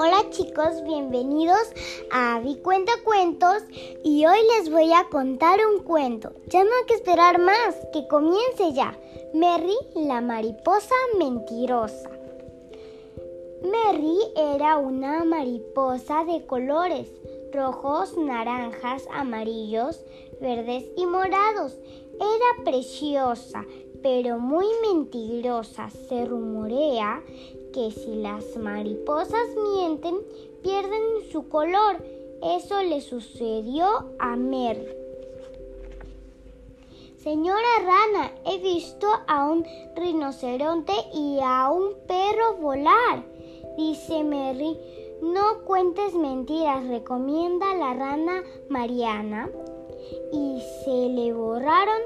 Hola chicos, bienvenidos a Vi Cuenta Cuentos y hoy les voy a contar un cuento. Ya no hay que esperar más, que comience ya. Merry, la mariposa mentirosa. Merry era una mariposa de colores rojos, naranjas, amarillos, verdes y morados. Era preciosa, pero muy mentirosa. Se rumorea que si las mariposas mienten, pierden su color. Eso le sucedió a Merry. Señora Rana, he visto a un rinoceronte y a un perro volar, dice Merry. No cuentes mentiras, recomienda la rana Mariana. Y se le borraron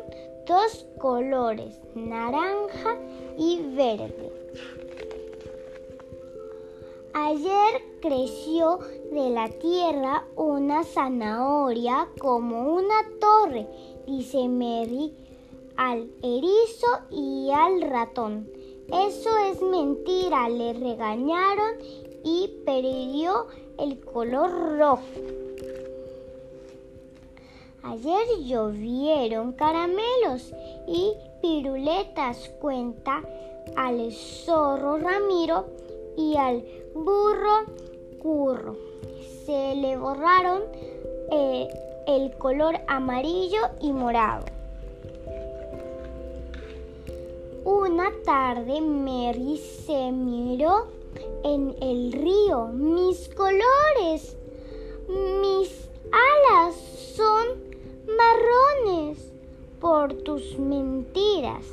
dos colores, naranja y verde. Ayer creció de la tierra una zanahoria como una torre, dice Mary al erizo y al ratón. Eso es mentira, le regañaron y perdió el color rojo. Ayer llovieron caramelos y piruletas, cuenta al zorro Ramiro y al burro curro. Se le borraron eh, el color amarillo y morado. Una tarde Mary se miró en el río. Mis colores, mis alas son marrones por tus mentiras,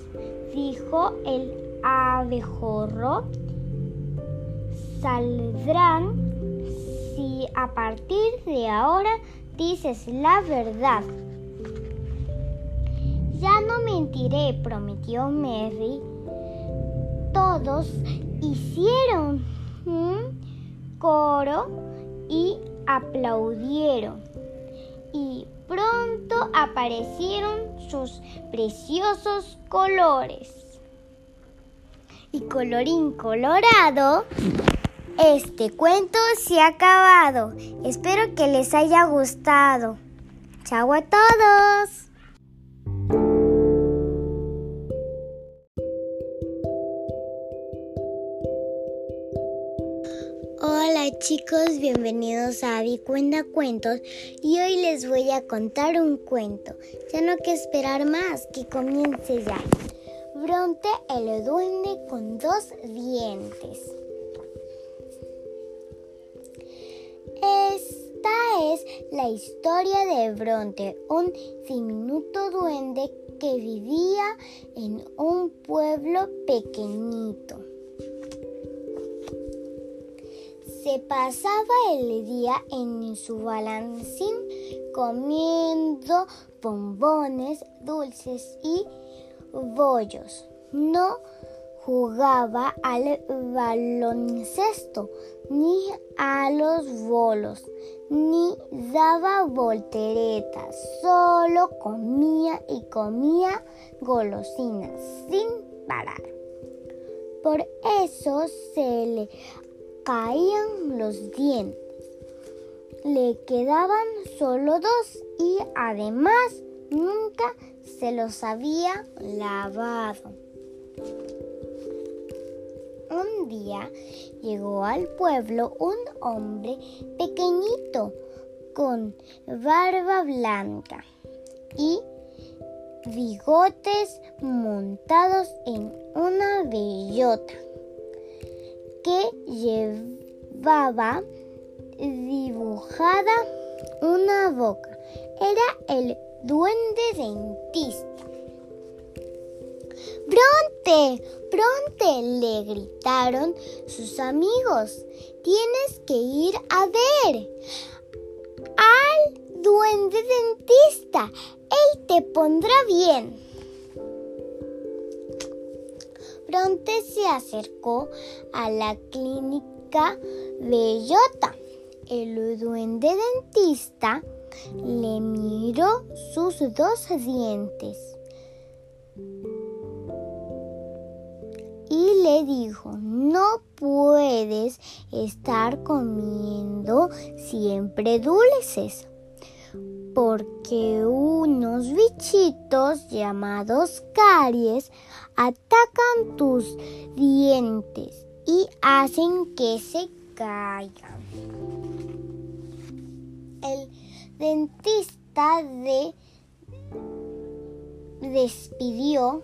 dijo el abejorro saldrán si a partir de ahora dices la verdad. Ya no mentiré, prometió Mary. Todos hicieron un coro y aplaudieron. Y pronto aparecieron sus preciosos colores. Y colorín colorado, este cuento se ha acabado. Espero que les haya gustado. Chao a todos. Hola chicos, bienvenidos a Vi Cuenta Cuentos y hoy les voy a contar un cuento. Ya no hay que esperar más, que comience ya. Bronte el duende con dos dientes. La historia de Bronte, un diminuto duende que vivía en un pueblo pequeñito. Se pasaba el día en su balancín comiendo bombones, dulces y bollos. No jugaba al baloncesto, ni a los bolos, ni daba volteretas, solo comía y comía golosinas sin parar. Por eso se le caían los dientes. Le quedaban solo dos y además nunca se los había lavado. Un día llegó al pueblo un hombre pequeñito con barba blanca y bigotes montados en una bellota que llevaba dibujada una boca. Era el duende dentista. ¡Bronte! ¡Bronte! le gritaron sus amigos. Tienes que ir a ver al duende dentista. Él te pondrá bien. Bronte se acercó a la clínica Bellota. El duende dentista le miró sus dos dientes dijo, no puedes estar comiendo siempre dulces, porque unos bichitos llamados caries atacan tus dientes y hacen que se caigan. El dentista de despidió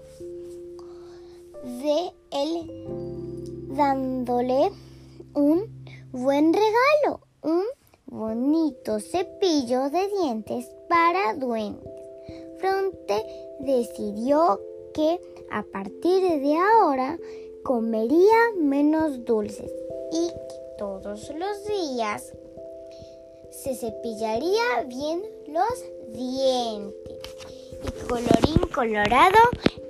de él dándole un buen regalo, un bonito cepillo de dientes para duendes. Fronte decidió que a partir de ahora comería menos dulces y todos los días se cepillaría bien los dientes. Colorín colorado,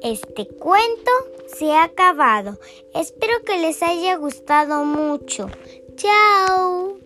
este cuento se ha acabado. Espero que les haya gustado mucho. Chao.